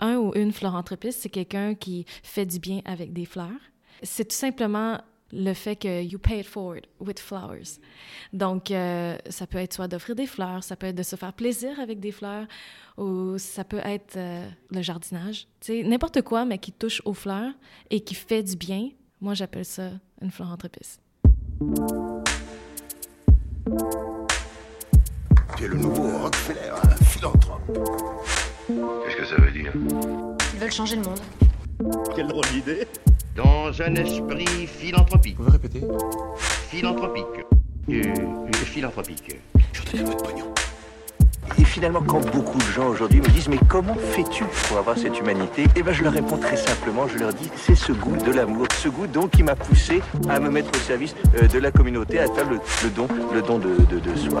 Un ou une philanthropiste, c'est quelqu'un qui fait du bien avec des fleurs. C'est tout simplement le fait que you pay it forward with flowers. Donc, euh, ça peut être soit d'offrir des fleurs, ça peut être de se faire plaisir avec des fleurs, ou ça peut être euh, le jardinage. Tu sais, n'importe quoi, mais qui touche aux fleurs et qui fait du bien. Moi, j'appelle ça une philanthropiste. Tu es le nouveau Rockefeller, un philanthrope. Qu'est-ce que ça veut dire Ils veulent changer le monde. Quelle drôle d'idée Dans un esprit philanthropique. Vous pouvez répéter Philanthropique. Euh, euh, philanthropique. Je vous donne votre pognon. Et finalement, quand beaucoup de gens aujourd'hui me disent Mais comment fais-tu pour avoir cette humanité? Eh bien, je leur réponds très simplement je leur dis C'est ce goût de l'amour, ce goût donc qui m'a poussé à me mettre au service euh, de la communauté, à faire le, le don, le don de, de- de soi.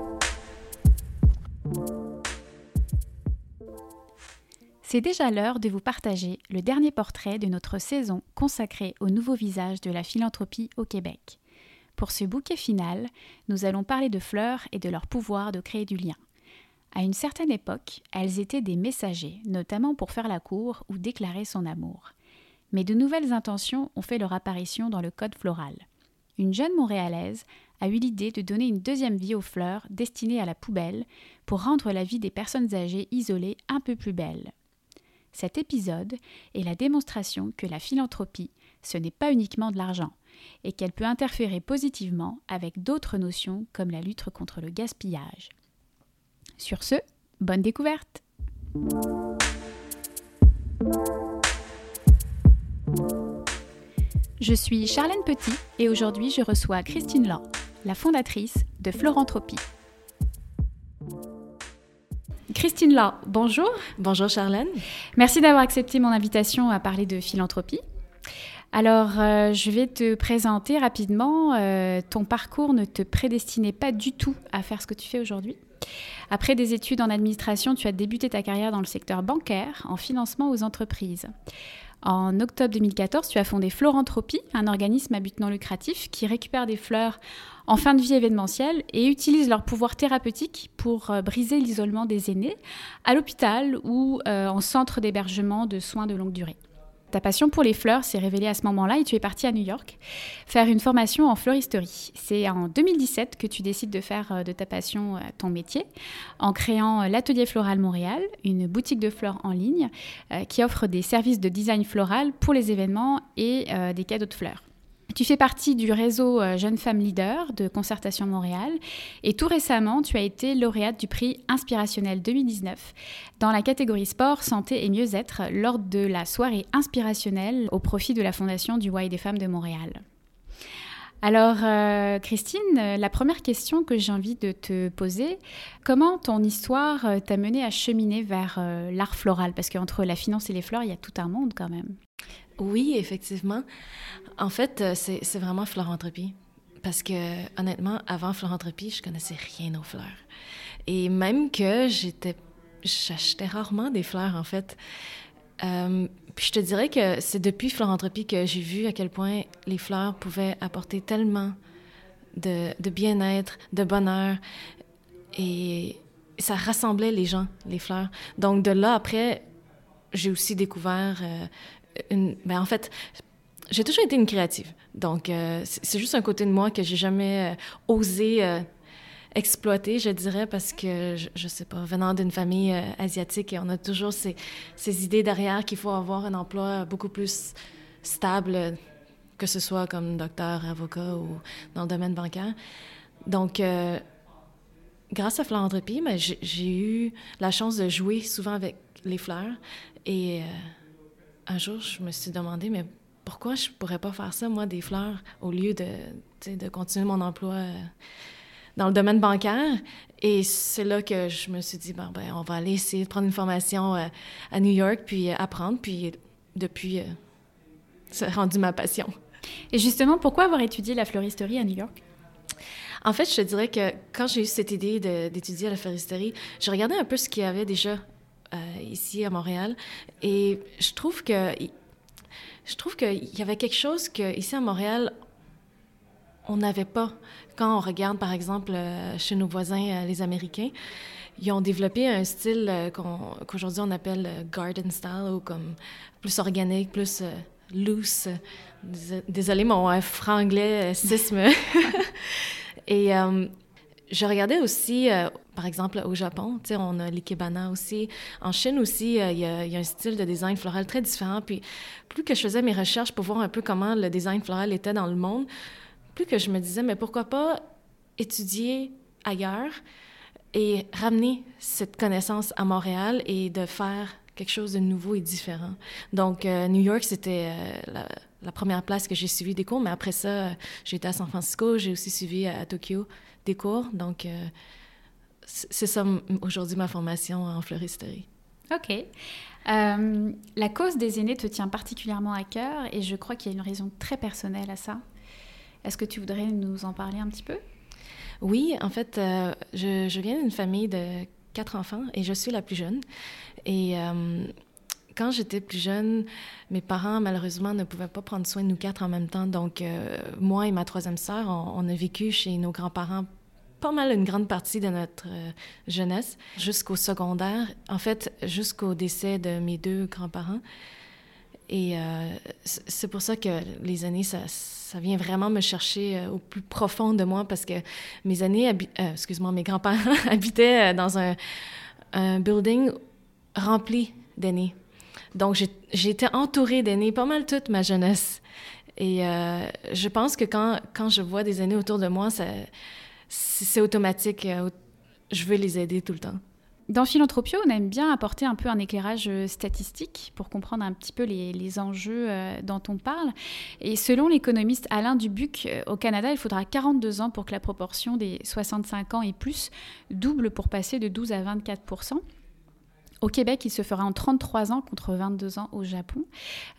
C'est déjà l'heure de vous partager le dernier portrait de notre saison consacrée au nouveau visage de la philanthropie au Québec. Pour ce bouquet final, nous allons parler de fleurs et de leur pouvoir de créer du lien. À une certaine époque, elles étaient des messagers, notamment pour faire la cour ou déclarer son amour. Mais de nouvelles intentions ont fait leur apparition dans le code floral. Une jeune Montréalaise a eu l'idée de donner une deuxième vie aux fleurs destinées à la poubelle pour rendre la vie des personnes âgées isolées un peu plus belle. Cet épisode est la démonstration que la philanthropie, ce n'est pas uniquement de l'argent, et qu'elle peut interférer positivement avec d'autres notions comme la lutte contre le gaspillage. Sur ce, bonne découverte Je suis Charlène Petit et aujourd'hui je reçois Christine Law, la fondatrice de Floranthropie. Christine Law, bonjour. Bonjour Charlène. Merci d'avoir accepté mon invitation à parler de philanthropie. Alors, euh, je vais te présenter rapidement. Euh, ton parcours ne te prédestinait pas du tout à faire ce que tu fais aujourd'hui. Après des études en administration, tu as débuté ta carrière dans le secteur bancaire, en financement aux entreprises. En octobre 2014, tu as fondé Floranthropie, un organisme à but non lucratif qui récupère des fleurs en fin de vie événementielle et utilise leur pouvoir thérapeutique pour euh, briser l'isolement des aînés à l'hôpital ou euh, en centre d'hébergement de soins de longue durée. Ta passion pour les fleurs s'est révélée à ce moment-là et tu es partie à New York faire une formation en fleuristerie. C'est en 2017 que tu décides de faire euh, de ta passion euh, ton métier en créant euh, l'Atelier Floral Montréal, une boutique de fleurs en ligne qui offre des services de design floral pour les événements et des cadeaux de fleurs. Tu fais partie du réseau euh, Jeunes Femmes Leaders de Concertation Montréal et tout récemment, tu as été lauréate du prix Inspirationnel 2019 dans la catégorie sport, santé et mieux-être lors de la soirée inspirationnelle au profit de la Fondation du et des Femmes de Montréal. Alors, euh, Christine, la première question que j'ai envie de te poser, comment ton histoire euh, t'a mené à cheminer vers l'art floral? Parce qu'entre la finance et les fleurs, il y a tout un monde quand même. Oui, effectivement. En fait, euh, c'est vraiment philanthropie. Parce que, honnêtement, avant philanthropie, je connaissais rien aux fleurs. Et même que j'étais. J'achetais rarement des fleurs, en fait. Euh, puis je te dirais que c'est depuis philanthropie que j'ai vu à quel point les fleurs pouvaient apporter tellement de, de bien-être, de bonheur. Et ça rassemblait les gens, les fleurs. Donc, de là, après, j'ai aussi découvert euh, une. Ben, en fait, j'ai toujours été une créative. Donc, euh, c'est juste un côté de moi que j'ai jamais euh, osé euh, exploiter, je dirais, parce que, je, je sais pas, venant d'une famille asiatique, on a toujours ces, idées derrière qu'il faut avoir un emploi beaucoup plus stable, que ce soit comme docteur, avocat ou dans le domaine bancaire. Donc, grâce à Philanthropie, mais j'ai eu la chance de jouer souvent avec les fleurs. Et un jour, je me suis demandé, mais pourquoi je pourrais pas faire ça, moi, des fleurs, au lieu de, de continuer mon emploi euh, dans le domaine bancaire? Et c'est là que je me suis dit, bon, ben, on va aller essayer de prendre une formation euh, à New York, puis euh, apprendre. Puis depuis, euh, c'est rendu ma passion. Et justement, pourquoi avoir étudié la fleuristerie à New York? En fait, je te dirais que quand j'ai eu cette idée d'étudier la fleuristerie, je regardais un peu ce qu'il y avait déjà euh, ici à Montréal et je trouve que je trouve qu'il y avait quelque chose que ici à Montréal on n'avait pas. Quand on regarde, par exemple, euh, chez nos voisins, euh, les Américains, ils ont développé un style euh, qu'aujourd'hui on appelle garden style, ou comme plus organique, plus loose. Désolée, mon franglais sisme. Et je regardais aussi, par exemple, au Japon, on a l'ikebana aussi. En Chine aussi, il y, a, un style de design floral très différent. Puis plus que je faisais mes recherches pour voir un peu comment le design floral était dans le monde, plus que je me disais, mais pourquoi pas étudier ailleurs et ramener cette connaissance à Montréal et de faire quelque chose de nouveau et différent. Donc, euh, New York, c'était euh, la, première place que j'ai suivi des cours, mais après ça, j'ai été à San Francisco, j'ai aussi suivi à, Tokyo des cours. Donc, euh, c'est ça aujourd'hui ma formation en fleuristerie. OK. la cause des aînés te tient particulièrement à cœur et je crois qu'il y a une raison très personnelle à ça. Est-ce que tu voudrais nous en parler un petit peu? Oui, en fait, euh, je, viens d'une famille de quatre enfants et je suis la plus jeune. Et euh, quand j'étais plus jeune, mes parents, malheureusement, ne pouvaient pas prendre soin de nous quatre en même temps. Donc, euh, moi et ma troisième sœur, on, a vécu chez nos grands-parents pas mal une grande partie de notre jeunesse, jusqu'au secondaire, en fait, jusqu'au décès de mes deux grands-parents. Et c'est pour ça que les années, ça, ça vient vraiment me chercher euh, au plus profond de moi parce que mes années, euh, excuse-moi, mes grands-parents habitaient euh, dans un, un building rempli d'aînés. Donc, j'ai été entourée d'aînés pas mal toute ma jeunesse. Et je pense que quand, quand je vois des aînés autour de moi, c'est automatique. je veux les aider tout le temps. Dans Philanthropio, on aime bien apporter un peu un éclairage euh, statistique pour comprendre un petit peu les, enjeux euh, dont on parle. Et selon l'économiste Alain Dubuc, euh, au Canada, il faudra 42 ans pour que la proportion des 65 ans et plus double pour passer de 12 à 24 au Québec, il se fera en 33 ans contre 22 ans au Japon.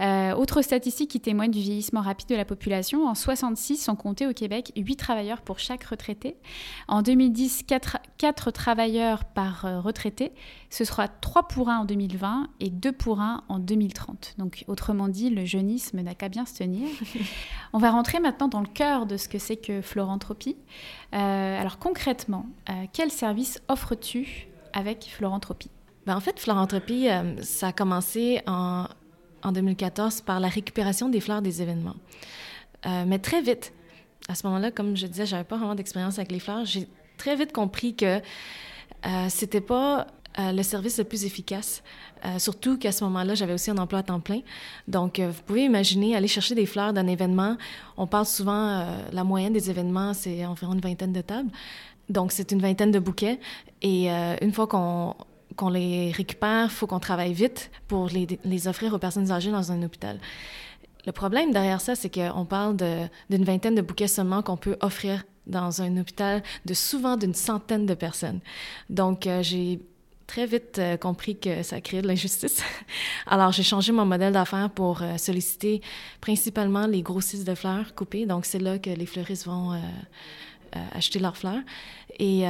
Euh, autre statistique qui témoigne du vieillissement rapide de la population, en 66, sont comptés au Québec 8 travailleurs pour chaque retraité. En 2010, 4, travailleurs par euh, retraité. Ce sera 3 pour 1 en 2020 et 2 pour 1 en 2030. Donc, autrement dit, le jeunisme n'a qu'à bien se tenir. On va rentrer maintenant dans le cœur de ce que c'est que Florentropie. Euh, alors, concrètement, quel service offres-tu avec Florentropie? Ben, en fait, Florentropie, euh, ça a commencé en, en, 2014 par la récupération des fleurs des événements. Euh, mais très vite, à ce moment-là, comme je disais, j'avais pas vraiment d'expérience avec les fleurs. J'ai très vite compris que euh, c'était pas euh, le service le plus efficace. surtout qu'à ce moment-là, j'avais aussi un emploi à temps plein. Donc, vous pouvez imaginer aller chercher des fleurs d'un événement. On parle souvent, la moyenne des événements, c'est environ une vingtaine de tables. Donc, c'est une vingtaine de bouquets. Et une fois qu'on qu'on les récupère, il faut qu'on travaille vite pour les, les, offrir aux personnes âgées dans un hôpital. Le problème derrière ça, c'est qu'on parle d'une vingtaine de bouquets seulement qu'on peut offrir dans un hôpital de souvent d'une centaine de personnes. Donc, euh, j'ai très vite euh, compris que ça créait de l'injustice. Alors, j'ai changé mon modèle d'affaires pour euh, solliciter principalement les grossistes de fleurs coupées. Donc, c'est là que les fleuristes vont acheter leurs fleurs. Et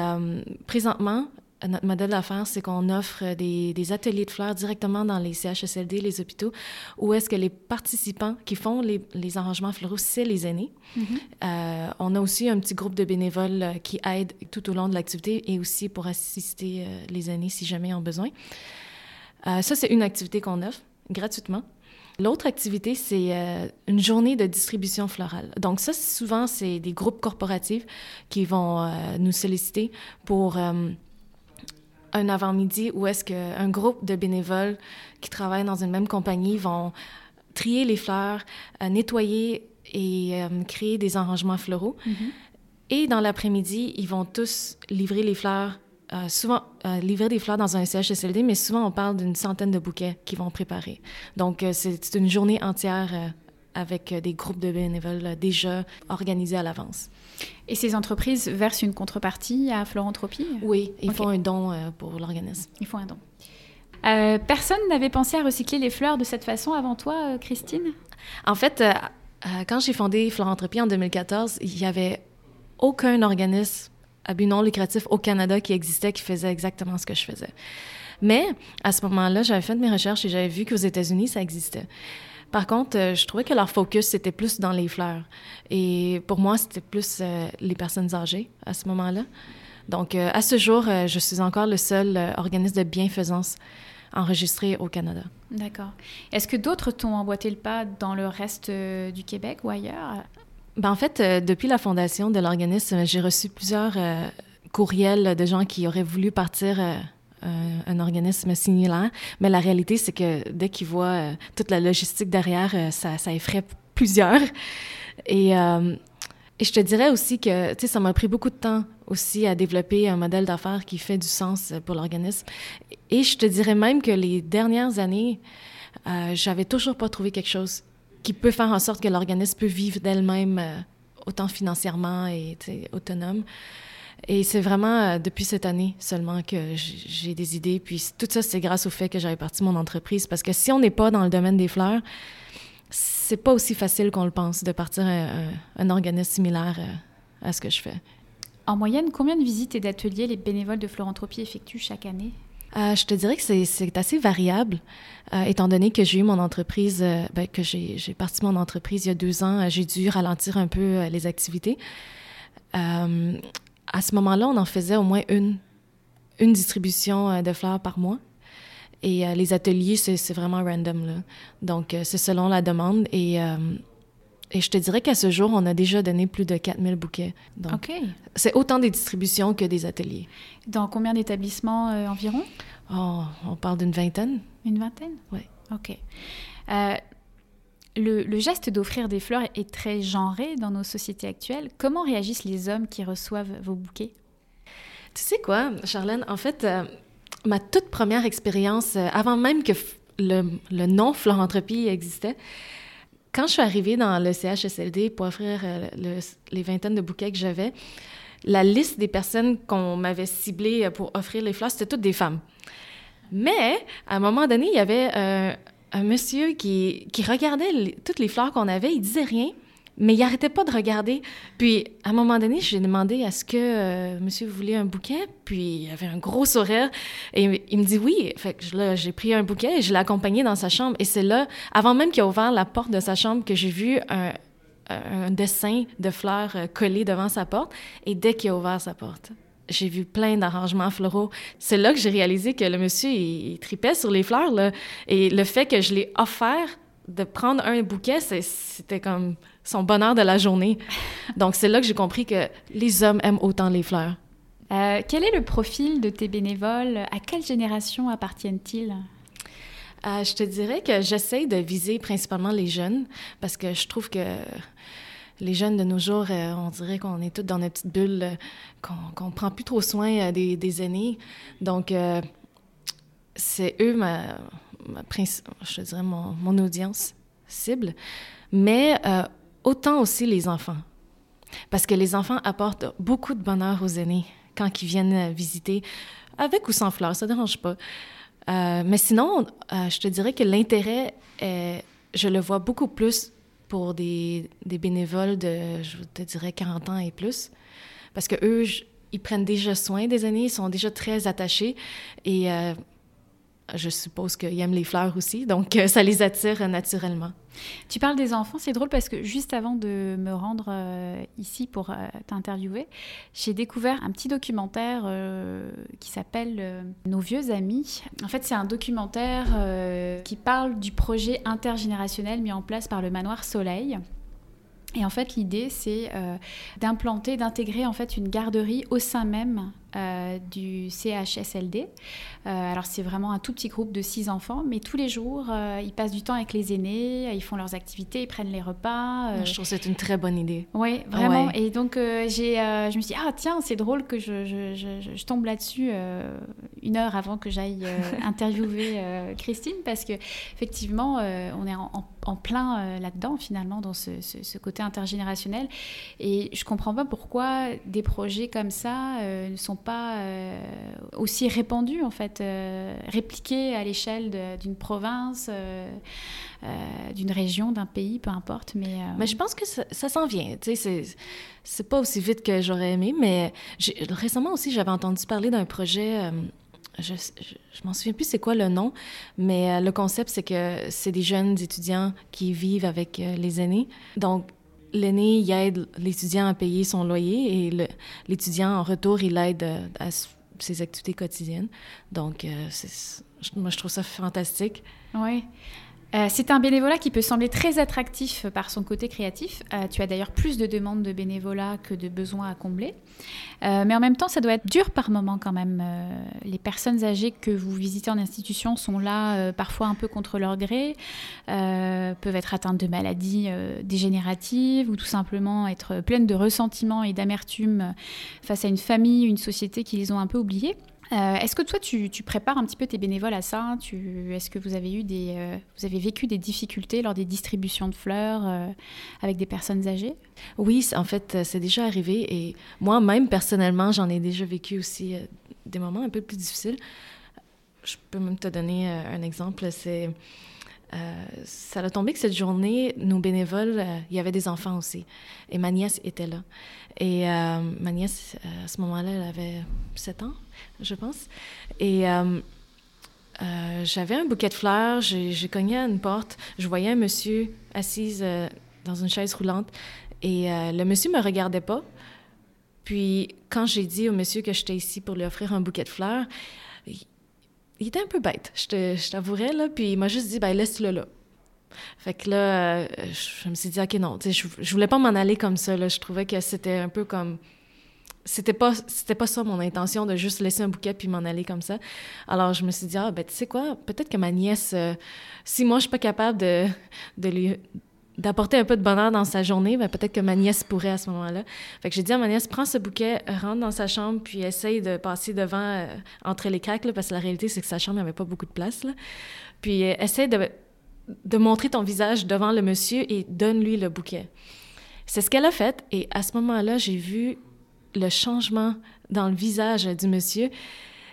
présentement, notre modèle d'affaires, c'est qu'on offre des, ateliers de fleurs directement dans les CHSLD, les hôpitaux, où est-ce que les participants qui font les, arrangements floraux, c'est les aînés. Mm-hmm. Euh, on a aussi un petit groupe de bénévoles euh, qui aident tout au long de l'activité et aussi pour assister euh, les aînés si jamais ils ont besoin. ça, c'est une activité qu'on offre gratuitement. L'autre activité, c'est une journée de distribution florale. Donc ça, souvent, c'est des groupes corporatifs qui vont nous solliciter pour un avant-midi où est-ce qu'un groupe de bénévoles qui travaillent dans une même compagnie vont trier les fleurs, euh, nettoyer et euh, créer des arrangements floraux. Mm-hmm. Et dans l'après-midi, ils vont tous livrer les fleurs, euh, souvent livrer des fleurs dans un CHSLD, mais souvent on parle d'une centaine de bouquets qu'ils vont préparer. Donc c'est une journée entière avec des groupes de bénévoles déjà organisés à l'avance. Et ces entreprises versent une contrepartie à Florentropie Oui, ils font un don euh, pour l'organisme. Ils font un don. Euh, personne n'avait pensé à recycler les fleurs de cette façon avant toi, euh, Christine? En fait, euh, quand j'ai fondé Florentropie en 2014, il n'y avait aucun organisme à but non lucratif au Canada qui existait qui faisait exactement ce que je faisais. Mais à ce moment-là, j'avais fait mes recherches et j'avais vu qu'aux États-Unis, ça existait. Par contre, euh, je trouvais que leur focus, c'était plus dans les fleurs. Et pour moi, c'était plus euh, les personnes âgées à ce moment-là. Donc, euh, à ce jour, je suis encore le seul organisme de bienfaisance enregistré au Canada. D'accord. Est-ce que d'autres t'ont emboîté le pas dans le reste du Québec ou ailleurs? Ben, en fait, depuis la fondation de l'organisme, j'ai reçu plusieurs courriels de gens qui auraient voulu partir euh, un, organisme similaire. Mais la réalité, c'est que dès qu'ils voient euh, toute la logistique derrière, euh, ça, effraie plusieurs. Et, je te dirais aussi que, tu sais, ça m'a pris beaucoup de temps aussi à développer un modèle d'affaires qui fait du sens pour l'organisme. Et je te dirais même que les dernières années, j'avais toujours pas trouvé quelque chose qui peut faire en sorte que l'organisme peut vivre d'elle-même autant financièrement et autonome. Et c'est vraiment euh, depuis cette année seulement que j'ai des idées. Puis tout ça, c'est grâce au fait que j'avais parti mon entreprise. Parce que si on n'est pas dans le domaine des fleurs, c'est pas aussi facile qu'on le pense de partir un, un- un organisme similaire euh, à ce que je fais. En moyenne, combien de visites et d'ateliers les bénévoles de Florentropie effectuent chaque année? Euh, je te dirais que c'est- assez variable, euh, étant donné que j'ai eu mon entreprise, euh, ben, que j'ai parti mon entreprise il y a deux ans, euh, j'ai dû ralentir un peu euh, les activités. À ce moment-là, on en faisait au moins une, une distribution euh, de fleurs par mois. Et euh, les ateliers, c'est vraiment random. Là. Donc, euh, c'est selon la demande. Et, euh, et je te dirais qu'à ce jour, on a déjà donné plus de 4000 bouquets. Donc, Ok. c'est autant des distributions que des ateliers. Dans combien d'établissements euh, environ? Oh, on parle d'une vingtaine. Une vingtaine? Ouais. Ok. Le, geste d'offrir des fleurs est très genré dans nos sociétés actuelles. Comment réagissent les hommes qui reçoivent vos bouquets? Tu sais quoi, Charlène, en fait, euh, ma toute première expérience, euh, avant même que le, le nom Florentropie existait, quand je suis arrivée dans le CHSLD pour offrir euh, le- les vingtaines de bouquets que j'avais, la liste des personnes qu'on m'avait ciblées pour offrir les fleurs, c'était toutes des femmes. Mais, à un moment donné, il y avait un monsieur qui, regardait toutes les fleurs qu'on avait, il disait rien, mais il arrêtait pas de regarder. Puis, à un moment donné, j'ai demandé est-ce que euh, monsieur voulait un bouquet? Puis, il avait un gros sourire. Et il me dit oui. Là, j'ai pris un bouquet et je l'ai accompagné dans sa chambre. Et c'est là, avant même qu'il ait ouvert la porte de sa chambre, que j'ai vu un, un dessin de fleurs euh, collé devant sa porte. Et dès qu'il a ouvert sa porte, j'ai vu plein d'arrangements floraux. C'est là que j'ai réalisé que le monsieur, il, il tripait sur les fleurs. Là. Et le fait que je l'ai offert de prendre un bouquet, c'était comme son bonheur de la journée. Donc, c'est là que j'ai compris que les hommes aiment autant les fleurs. Euh, Quel est le profil de tes bénévoles? À quelle génération appartiennent-ils? Euh, je te dirais que j'essaie de viser principalement les jeunes parce que je trouve que les jeunes de nos jours, euh, on dirait qu'on est tous dans notre petite bulle, euh, qu'on qu'on prend plus trop soin euh, des, des aînés. Donc, c'est eux, ma, ma je dirais, mon, mon audience cible. Mais autant aussi les enfants. Parce que les enfants apportent beaucoup de bonheur aux aînés quand ils viennent visiter, avec ou sans fleurs, ça ne dérange pas. Mais sinon, je te dirais que l'intérêt, je le vois beaucoup plus pour des, bénévoles de, je te dirais, 40 ans et plus. Parce que eux, ils prennent déjà soin des aînés, ils sont déjà très attachés. Et euh, je suppose qu'ils aiment les fleurs aussi, donc euh, ça les attire euh, naturellement. Tu parles des enfants, c'est drôle parce que juste avant de me rendre euh, ici pour t'interviewer, j'ai découvert un petit documentaire qui s'appelle Nos vieux amis. En fait, c'est un documentaire qui parle du projet intergénérationnel mis en place par le manoir Soleil. Et en fait, l'idée, c'est d'implanter, d'intégrer en fait une garderie au sein même euh, du CHSLD. Euh, alors, c'est vraiment un tout petit groupe de six enfants, mais tous les jours, euh, ils passent du temps avec les aînés, ils font leurs activités, ils prennent les repas. Je trouve que c'est une très bonne idée. oui, vraiment. Ouais. Et donc, j'ai, je me suis dit, ah tiens, c'est drôle que je, je- je- tombe là-dessus une heure avant que j'aille interviewer Christine, parce que effectivement, on est en, en- en plein là-dedans, finalement, dans ce, ce- ce côté intergénérationnel. Et je comprends pas pourquoi des projets comme ça ne sont pas euh, aussi répandues, en fait, euh, à l'échelle d'une province, euh, d'une région, d'un pays, peu importe. Mais, je pense que ça, s'en vient. C'est pas aussi vite que j'aurais aimé, mais récemment aussi, j'avais entendu parler d'un projet je, je, m'en souviens plus c'est quoi le nom, mais le concept, c'est que c'est des jeunes étudiants qui vivent avec les aînés. Donc, l'aîné, il aide l'étudiant à payer son loyer et l'étudiant, en retour, il aide euh, à, ses activités quotidiennes. Donc, euh, moi, je trouve ça fantastique. Oui. Euh, c'est un bénévolat qui peut sembler très attractif par son côté créatif. Euh, tu as d'ailleurs plus de demandes de bénévolat que de besoins à combler. Euh, mais en même temps, ça doit être dur par moment quand même. les personnes âgées que vous visitez en institution sont là parfois un peu contre leur gré, peuvent être atteintes de maladies dégénératives ou tout simplement être pleines de ressentiments et d'amertume face à une famille, une société qui les ont un peu oubliées. Euh, est-ce que toi, tu, prépares un petit peu tes bénévoles à ça? Est-ce que vous avez, eu des, euh, vous avez vécu des difficultés lors des distributions de fleurs euh, avec des personnes âgées? Oui, en fait, c'est déjà arrivé. Et moi-même, personnellement, j'en ai déjà vécu aussi des moments un peu plus difficiles. Je peux même te donner un exemple. C'est ça a tombé que cette journée, nos bénévoles, euh, il y avait des enfants aussi. Et ma nièce était là. Et euh, ma nièce, à ce moment-là, elle avait 7 ans, je pense. Et j'avais un bouquet de fleurs, j'ai cogné à une porte, je voyais un monsieur assis dans une chaise roulante. Et le monsieur me regardait pas. Puis, quand j'ai dit au monsieur que j'étais ici pour lui offrir un bouquet de fleurs, il était un peu bête, je t'avouerais, là. Puis il m'a juste dit, ben laisse-le là. Fait que là, euh, je me suis dit, OK, non, je, je voulais pas m'en aller comme ça, là. Je trouvais que c'était un peu comme... C'était pas, c'était pas ça mon intention de juste laisser un bouquet puis m'en aller comme ça. Alors je me suis dit, ah, ben tu sais quoi, peut-être que ma nièce, euh, si moi je suis pas capable de, de lui d'apporter un peu de bonheur dans sa journée, ben peut-être que ma nièce pourrait à ce moment-là. Fait que j'ai dit à ma nièce, prends ce bouquet, rentre dans sa chambre, puis essaye de passer devant, euh, entre les craques, là, parce que la réalité, c'est que sa chambre n'avait pas beaucoup de place. Là. Puis euh, essaye de, de montrer ton visage devant le monsieur et donne-lui le bouquet. C'est ce qu'elle a fait, et à ce moment-là, j'ai vu le changement dans le visage du monsieur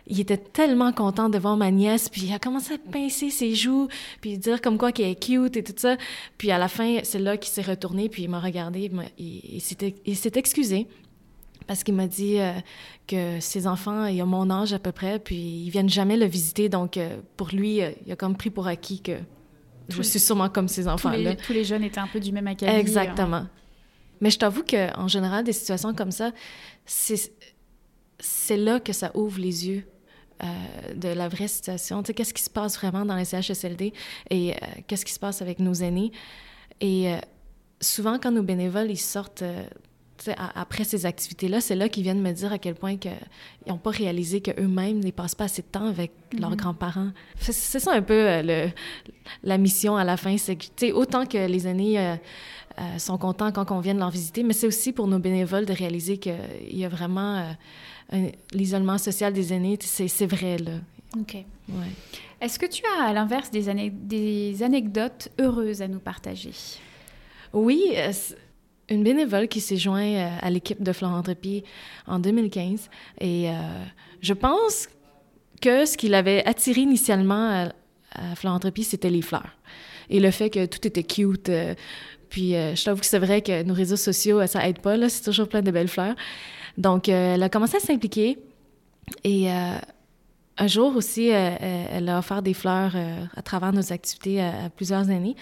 il était tellement content de voir ma nièce, puis il a commencé à pincer ses joues, puis dire comme quoi qu'elle est cute et tout ça. Puis à la fin, c'est là qu'il s'est retourné, puis il m'a regardé, il, s'est excusé parce qu'il m'a dit euh, que ses enfants, ils ont mon âge à peu près, puis ils viennent jamais le visiter, donc euh, pour lui, euh, il a comme pris pour acquis que je suis sûrement comme ses enfants-là. Tous, tous, les jeunes étaient un peu du même acabit. Exactement. Mais je t'avoue qu'en général, des situations comme ça, c'est là que ça ouvre les yeux de la vraie situation. Tu sais, qu'est-ce qui se passe vraiment dans les CHSLD et euh, qu'est-ce qui se passe avec nos aînés? Et euh, souvent, quand nos bénévoles, ils sortent après ces activités-là, c'est là qu'ils viennent me dire à quel point ils n'ont pas réalisé qu'eux-mêmes ne passent pas assez de temps avec leurs mhm. grands-parents. C'est ça un peu le, la mission à la fin. C'est que, autant que les aînés sont contents quand on vient leur visiter, mais c'est aussi pour nos bénévoles de réaliser qu'il y a vraiment l'isolement social des aînés, c'est vrai, là. OK. Est-ce que tu as, à l'inverse, des, des anecdotes heureuses à nous partager? Oui, euh, une bénévole qui s'est jointe euh, à l'équipe de Florent Trépied en 2015. Et euh, je pense que ce qui l'avait attiré initialement à, à Florent Trépied, c'était les fleurs. Et le fait que tout était cute. Puis je t'avoue que c'est vrai que nos réseaux sociaux, ça aide pas, là. C'est toujours plein de belles fleurs. Donc, euh, elle a commencé à s'impliquer. Et euh, un jour aussi, euh, elle a offert des fleurs à travers nos activités à, plusieurs années.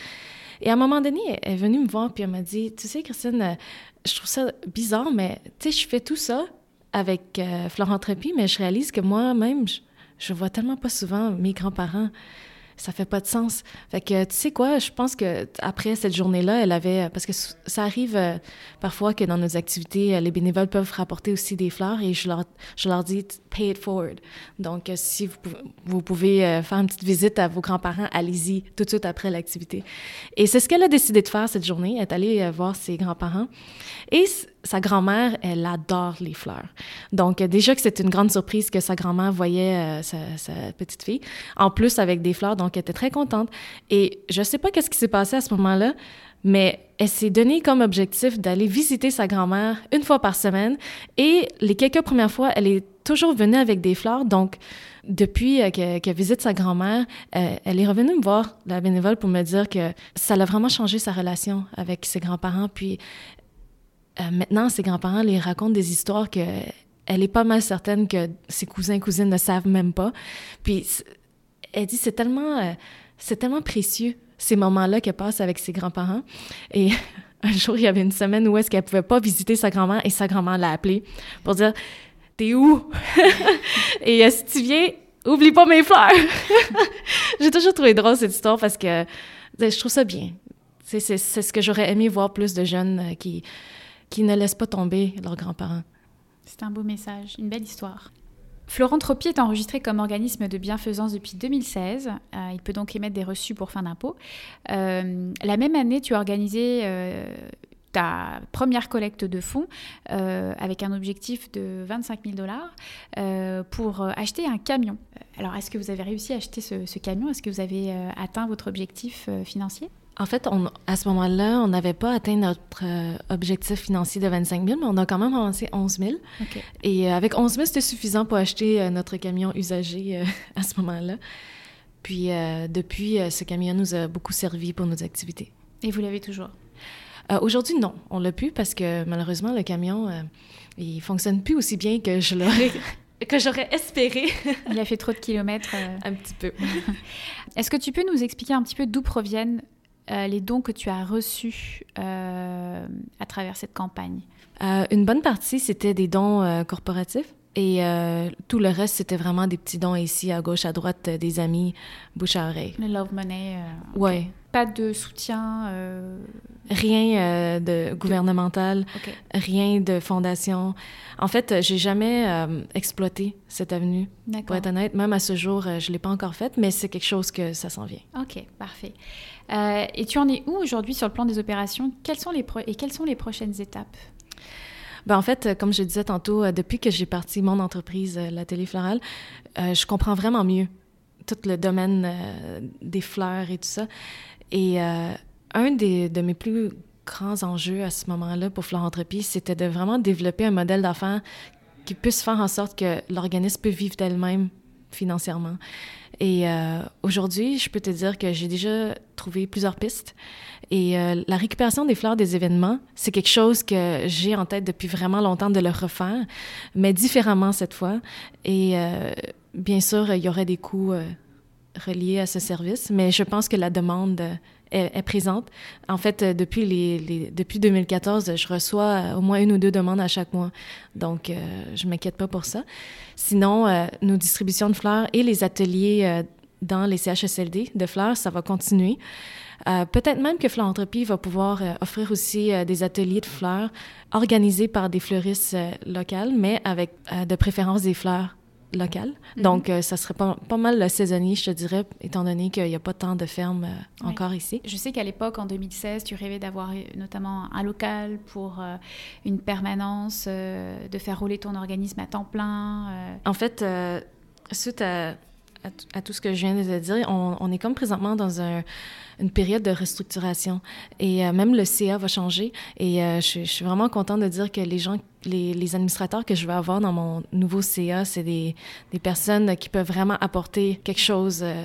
Et à un moment donné, elle est venue me voir puis elle m'a dit Tu sais, Christine, je trouve ça bizarre, mais tu sais, je fais tout ça avec Florent mais je réalise que moi-même, je, je vois tellement pas souvent mes grands-parents ça fait pas de sens. Fait que, tu sais quoi, je pense que après cette journée-là, elle avait... Parce que ça arrive euh, parfois que dans nos activités, euh, les bénévoles peuvent rapporter aussi des fleurs et je leur, je leur dis « pay it forward ». Donc, euh, si vous, vous pouvez faire une petite visite à vos grands-parents, allez-y tout de suite après l'activité. Et c'est ce qu'elle a décidé de faire cette journée. Elle est allée voir ses grands-parents. Et sa grand-mère, elle adore les fleurs. Donc, déjà que c'est une grande surprise que sa grand-mère voyait sa, sa, petite fille, en plus avec des fleurs. Donc, elle était très contente. Et je ne sais pas qu'est-ce qui s'est passé à ce moment-là, mais elle s'est donné comme objectif d'aller visiter sa grand-mère une fois par semaine. Et les quelques premières fois, elle est toujours venu avec des fleurs. Donc, depuis euh, qu'elle visite sa grand-mère, euh, elle est revenue me voir, la bénévole, pour me dire que ça l'a vraiment changé sa relation avec ses grands-parents. Puis euh, maintenant, ses grands-parents lui racontent des histoires que elle est pas mal certaine que ses cousins et cousines ne savent même pas. Puis elle dit c'est tellement c'est tellement précieux ces moments-là qu'elle passe avec ses grands-parents. Et un jour, il y avait une semaine où est-ce qu'elle pouvait pas visiter sa grand-mère et sa grand-mère l'a appelée pour dire T'es où Et euh, si tu viens, oublie pas mes fleurs. J'ai toujours trouvé drôle cette histoire parce que je trouve ça bien. C'est ce que j'aurais aimé voir plus de jeunes euh, qui, qui ne laissent pas tomber leurs grands-parents. C'est un beau message, une belle histoire. Florentropie est enregistré comme organisme de bienfaisance depuis 2016. Euh, il peut donc émettre des reçus pour fin d'impôt. la même année, tu as organisé ta première collecte de fonds euh, avec un objectif de 25 000 dollars euh, pour euh, acheter un camion. Alors, est-ce que vous avez réussi à acheter ce, camion? Est-ce que vous avez atteint votre objectif financier? En fait, on, à ce moment-là, on n'avait pas atteint notre objectif financier de 25 000, mais on a quand même avancé 11 000. Et avec 11 000, c'était suffisant pour acheter notre camion usagé à ce moment-là. Puis, depuis, ce camion nous a beaucoup servi pour nos activités. Et vous l'avez toujours? Euh, aujourd'hui, non, on l'a plus parce que malheureusement, le camion, euh, il fonctionne plus aussi bien que je l'aurais. que j'aurais espéré. il a fait trop de kilomètres. Euh. Un petit peu. Est-ce que tu peux nous expliquer un petit peu d'où proviennent les dons que tu as reçus à travers cette campagne? une bonne partie, c'était des dons corporatifs. Et tout le reste, c'était vraiment des petits dons ici, à gauche, à droite, des amis, bouche à oreille. Le love money. Ouais. Pas de soutien Rien euh, de gouvernemental, rien de fondation. En fait, j'ai jamais euh, exploité cette avenue. Pour être honnête, même à ce jour, euh, je l'ai pas encore faite, mais c'est quelque chose que ça s'en vient. Ok, parfait. et tu en es où aujourd'hui sur le plan des opérations? Quelles sont les et quelles sont les prochaines étapes? Ben, en fait, comme je disais tantôt, depuis que j'ai parti mon entreprise, la télé florale, je comprends vraiment mieux tout le domaine des fleurs et tout ça. Et un des, de mes plus grands enjeux à ce moment-là pour Florentropie, c'était de vraiment développer un modèle d'affaires qui puisse faire en sorte que l'organisme peut vivre d'elle-même financièrement. Et euh, aujourd'hui, je peux te dire que j'ai déjà trouvé plusieurs pistes. Et euh, la récupération des fleurs des événements, c'est quelque chose que j'ai en tête depuis vraiment longtemps de le refaire, mais différemment cette fois. Et euh, bien sûr, il y aurait des coûts reliés à ce service, mais je pense que la demande est, présente. En fait, euh, depuis, les, depuis 2014, je reçois euh, au moins une ou deux demandes à chaque mois. Donc, euh, je ne m'inquiète pas pour ça. Sinon, nos distributions de fleurs et les ateliers dans les CHSLD de fleurs, ça va continuer. Peut-être même que Florentropie va pouvoir offrir aussi des ateliers de fleurs organisés par des fleuristes locales, mais avec de préférence des fleurs local. Mhm. Donc, euh, ça serait pas, pas, mal saisonnier, je te dirais, étant donné qu'il n'y a pas tant de fermes euh, encore ici. Je sais qu'à l'époque, en 2016, tu rêvais d'avoir euh, notamment un local pour une permanence, de faire rouler ton organisme à temps plein. En fait, suite à, à, tout ce que je viens de te dire, on, on est comme présentement dans un une période de restructuration. Et euh, même le CA va changer. Et euh, je, suis vraiment contente de dire que les gens, les, administrateurs que je vais avoir dans mon nouveau CA, c'est des, des, personnes qui peuvent vraiment apporter quelque chose, euh,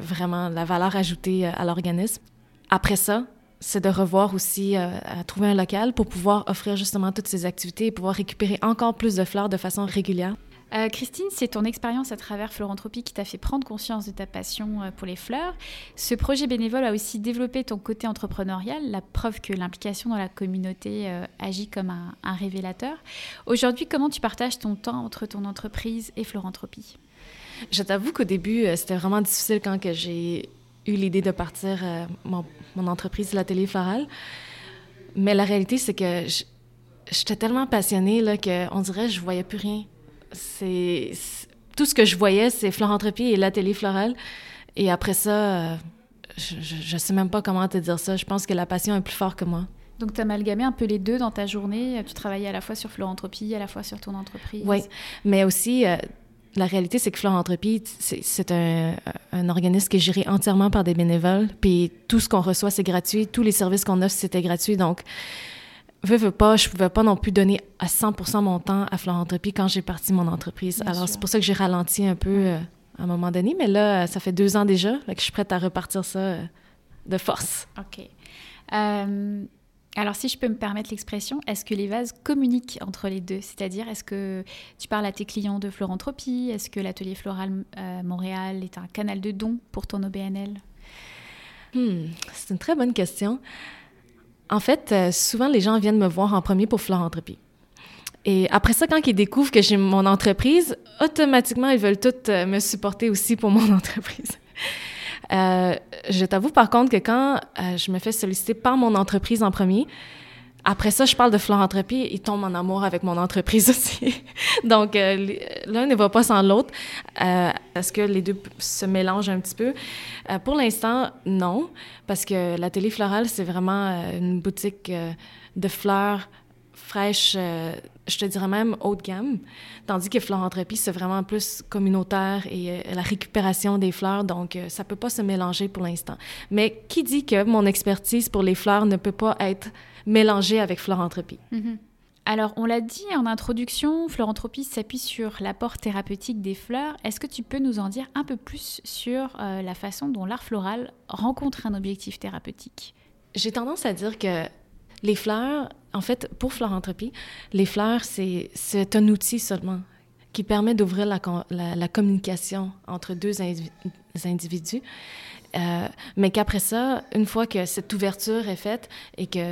vraiment la valeur ajoutée à l'organisme. Après ça, c'est de revoir aussi, à trouver un local pour pouvoir offrir justement toutes ces activités et pouvoir récupérer encore plus de fleurs de façon régulière. Euh, Christine, c'est ton expérience à travers Florentropie qui t'a fait prendre conscience de ta passion euh, pour les fleurs. Ce projet bénévole a aussi développé ton côté entrepreneurial, la preuve que l'implication dans la communauté euh, agit comme un, révélateur. Aujourd'hui, comment tu partages ton temps entre ton entreprise et Florentropie? Je t'avoue qu'au début, c'était vraiment difficile quand j'ai eu l'idée de partir mon, entreprise, la télé florale. Mais la réalité, c'est que j'étais tellement passionnée là, qu'on dirait que je voyais plus rien c'est tout ce que je voyais, c'est Florentropie et l'atelier floral. Et après ça, euh, je, ne sais même pas comment te dire ça. Je pense que la passion est plus forte que moi. Donc, tu as amalgamé un peu les deux dans ta journée. Tu travaillais à la fois sur Florentropie, à la fois sur ton entreprise. Oui, mais aussi, euh, la réalité, c'est que Florentropie, c'est un, un, organisme qui est géré entièrement par des bénévoles. Puis tout ce qu'on reçoit, c'est gratuit. Tous les services qu'on offre, c'était gratuit. Donc, veux, veux pas, je pouvais pas non plus donner à 100% mon temps à Florentropie quand j'ai parti mon entreprise. Bien Alors, c'est pour ça que j'ai ralenti un peu euh, à un moment donné. Mais là, ça fait deux ans déjà, que je suis prête à repartir ça euh, de force. Ok. Euh, alors, si je peux me permettre l'expression, est-ce que les vases communiquent entre les deux? C'est-à-dire, est-ce que tu parles à tes clients de Florentropie Est-ce que l'atelier floral euh, Montréal est un canal de dons pour ton OBNL Hmm, c'est une très bonne question. En fait, euh, souvent, les gens viennent me voir en premier pour Florentropie. Et après ça, quand ils découvrent que j'ai mon entreprise, automatiquement, ils veulent tous euh, me supporter aussi pour mon entreprise. Euh, je t'avoue par contre que quand je me fais solliciter par mon entreprise en premier, après ça, je parle de Florentropie, ils tombent en amour avec mon entreprise aussi. Donc, euh, l'un ne va pas sans l'autre, euh, parce que les deux se mélangent un petit peu? Euh, pour l'instant, non, parce que l'atelier floral, c'est vraiment euh, une boutique de fleurs fraîches, je te dirais même haut de gamme, tandis que Florentropie, c'est vraiment plus communautaire et la récupération des fleurs, donc ça peut pas se mélanger pour l'instant. Mais qui dit que mon expertise pour les fleurs ne peut pas être mélangée avec Florentropie? Mhm. Alors, on l'a dit en introduction, Florentropie s'appuie sur l'apport thérapeutique des fleurs. Est-ce que tu peux nous en dire un peu plus sur euh, la façon dont l'art floral rencontre un objectif thérapeutique? J'ai tendance à dire que les fleurs, en fait, pour Florentropie, les fleurs, c'est un outil seulement qui permet d'ouvrir la, communication entre deux indivi- individus. Euh, mais qu'après ça, une fois que cette ouverture est faite et qu'il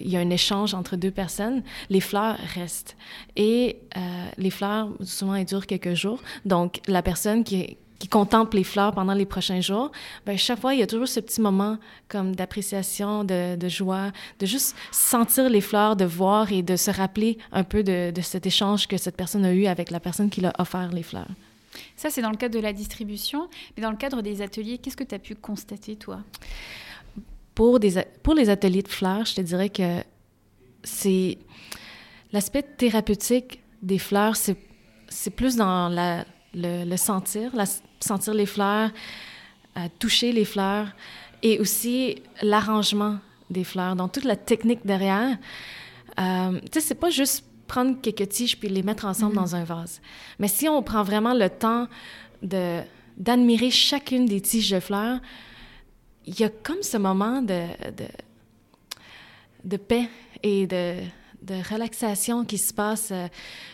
y a un échange entre deux personnes, les fleurs restent. Et euh, les fleurs, souvent, elles durent quelques jours. Donc, la personne qui, qui contemple les fleurs pendant les prochains jours, ben, chaque fois, il y a toujours ce petit moment comme d'appréciation, de, de joie, de juste sentir les fleurs, de voir et de se rappeler un peu de, de cet échange que cette personne a eu avec la personne qui l'a offert les fleurs. Ça, c'est dans le cadre de la distribution. Mais dans le cadre des ateliers, qu'est-ce que tu as pu constater, toi? Pour, des, pour les ateliers de fleurs, je te dirais que c'est l'aspect thérapeutique des fleurs, c'est, c'est plus dans la, le, le sentir, la, sentir les fleurs, euh, toucher les fleurs et aussi l'arrangement des fleurs, donc toute la technique derrière. Euh, tu sais, c'est pas juste prendre quelques tiges puis les mettre ensemble dans un vase. Mais si on prend vraiment le temps de, d'admirer chacune des tiges de fleurs, il y a comme ce moment de, de, de paix et de, de relaxation qui se passe. euh,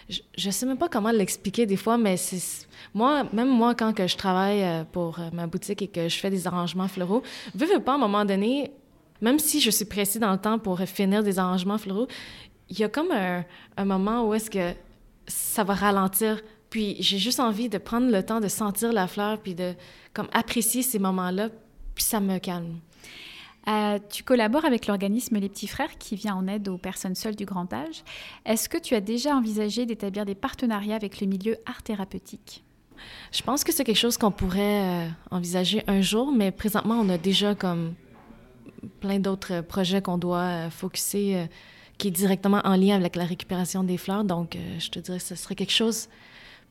Je, je sais même pas comment l'expliquer des fois, mais c'est moi, même moi, quand que je travaille euh, pour euh, ma boutique et que je fais des arrangements floraux, veux, veux pas, à un moment donné, même si je suis pressée dans le temps pour finir des arrangements floraux, il y a comme un, un moment où est-ce que ça va ralentir. Puis j'ai juste envie de prendre le temps de sentir la fleur, puis de comme apprécier ces moments-là, puis ça me calme. Euh, tu collabores avec l'organisme Les Petits Frères qui vient en aide aux personnes seules du grand âge. Est-ce que tu as déjà envisagé d'établir des partenariats avec le milieu art thérapeutique? Je pense que c'est quelque chose qu'on pourrait euh, envisager un jour, mais présentement, on a déjà comme plein d'autres projets qu'on doit euh, focuser, qui est directement en lien avec la récupération des fleurs. Donc, je te dirais que ce serait quelque chose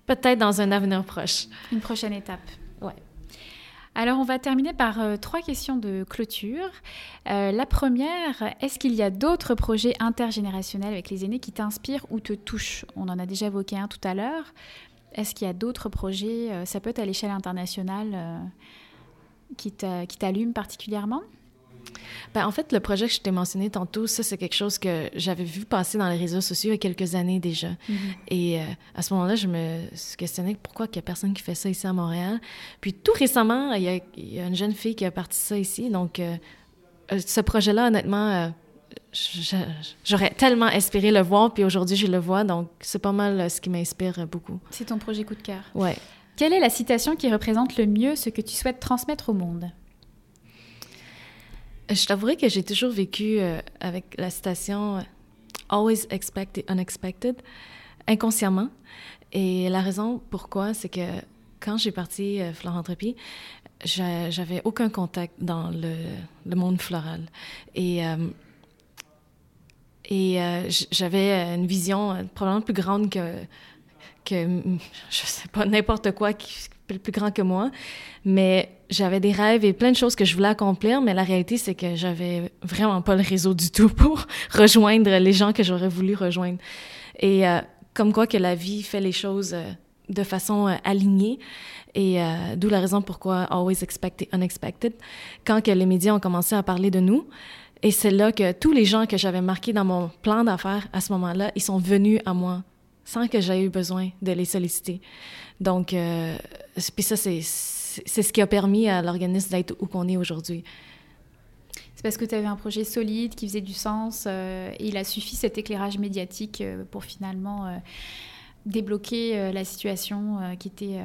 peut-être dans un avenir proche. Une prochaine étape. Ouais. Alors, on va terminer par euh, trois questions de clôture. Euh, la première, est-ce qu'il y a d'autres projets intergénérationnels avec les aînés qui t'inspirent ou te touchent? On en a déjà évoqué un tout à l'heure. Est-ce qu'il y a d'autres projets, euh, ça peut être à l'échelle internationale, qui t'allument particulièrement? Ben, en fait, le projet que je t'ai mentionné tantôt, ça, c'est quelque chose que j'avais vu passer dans les réseaux sociaux il y a quelques années déjà. Et euh, à ce moment-là, je me suis questionnée pourquoi il n'y a personne qui fait ça ici à Montréal. Puis tout récemment, il y a, il y a une jeune fille qui a parti ça ici. Donc, euh, euh, ce projet-là, honnêtement, euh, j'aurais tellement espéré le voir, puis aujourd'hui, je le vois. Donc, c'est pas mal ce qui m'inspire beaucoup. C'est ton projet coup de cœur. Ouais. Quelle est la citation qui représente le mieux ce que tu souhaites transmettre au monde? Je t'avouerai que j'ai toujours vécu euh, avec la citation euh, Always expect the unexpected, inconsciemment. Et la raison pourquoi, c'est que quand j'ai parti euh, Florentropie, j'a- j'avais aucun contact dans le, monde floral. Et, euh, j'avais une vision probablement plus grande que, que, je sais pas, n'importe quoi plus grand que moi. Mais j'avais des rêves et plein de choses que je voulais accomplir, mais la réalité, c'est que j'avais vraiment pas le réseau du tout pour rejoindre les gens que j'aurais voulu rejoindre. Et euh, comme quoi que la vie fait les choses euh, de façon euh, alignée. Et d'où la raison pourquoi Always Expected Unexpected. Quand que les médias ont commencé à parler de nous, et c'est là que tous les gens que j'avais marqués dans mon plan d'affaires à ce moment-là, ils sont venus à moi sans que j'aie eu besoin de les solliciter. Donc, euh, puis ça, c'est, ce qui a permis à l'organisme d'être où qu'on est aujourd'hui. C'est parce que tu avais un projet solide qui faisait du sens euh, et il a suffi cet éclairage médiatique euh, pour finalement débloquer la situation qui était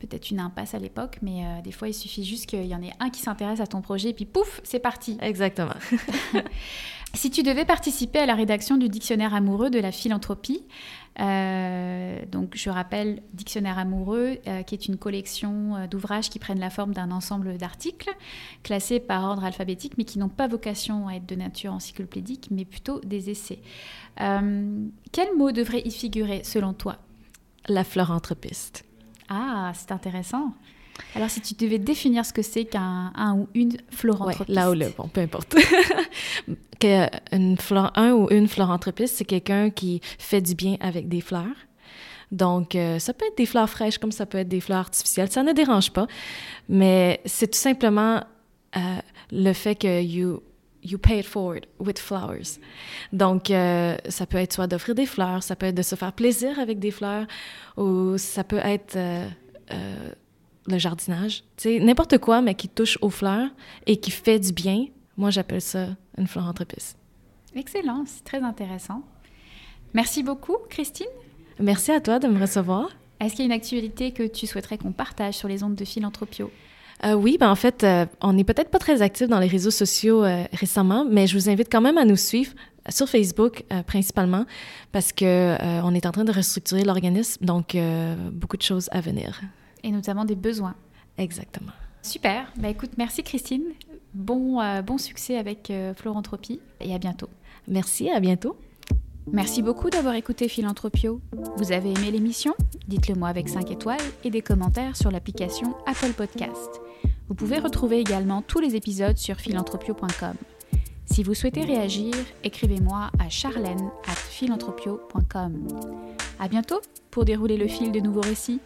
peut-être une impasse à l'époque, mais des fois il suffit juste qu'il y en ait un qui s'intéresse à ton projet et puis pouf, c'est parti. Exactement. Si tu devais participer à la rédaction du dictionnaire amoureux de la philanthropie, euh, donc je rappelle Dictionnaire amoureux, euh, qui est une collection euh, d'ouvrages qui prennent la forme d'un ensemble d'articles classés par ordre alphabétique, mais qui n'ont pas vocation à être de nature encyclopédique, mais plutôt des essais. quel mot devrait y figurer selon toi? La philanthropiste. Ah, c'est intéressant. Alors, si tu devais définir ce que c'est qu'un un ou une floranthropiste. Ouais, là ou là, bon, peu importe. que un ou une c'est quelqu'un qui fait du bien avec des fleurs. Donc, euh, ça peut être des fleurs fraîches comme ça peut être des fleurs artificielles. Ça ne dérange pas. Mais c'est tout simplement euh, le fait que you, you pay it forward with flowers. Donc, euh, ça peut être soit d'offrir des fleurs, ça peut être de se faire plaisir avec des fleurs, ou ça peut être le jardinage. Tu sais, n'importe quoi, mais qui touche aux fleurs et qui fait du bien. Moi, j'appelle ça une philanthropiste. Excellent, c'est très intéressant. Merci beaucoup, Christine. Merci à toi de me recevoir. Est-ce qu'il y a une actualité que tu souhaiterais qu'on partage sur les ondes de Philanthropio? Euh, oui, ben en fait, euh, on n'est peut-être pas très actifs dans les réseaux sociaux euh, récemment, mais je vous invite quand même à nous suivre sur Facebook principalement parce que on est en train de restructurer l'organisme, donc beaucoup de choses à venir et notamment des besoins. Exactement. Super. Bah, écoute, merci Christine. Bon, bon succès avec Florentropie et à bientôt. Merci, à bientôt. Merci beaucoup d'avoir écouté Philanthropio. Vous avez aimé l'émission? Dites-le moi avec 5 étoiles et des commentaires sur l'application Apple Podcast. Vous pouvez retrouver également tous les épisodes sur philanthropio.com. Si vous souhaitez réagir, écrivez-moi à charlène at philanthropio.com. À bientôt pour dérouler le fil de nouveaux récits.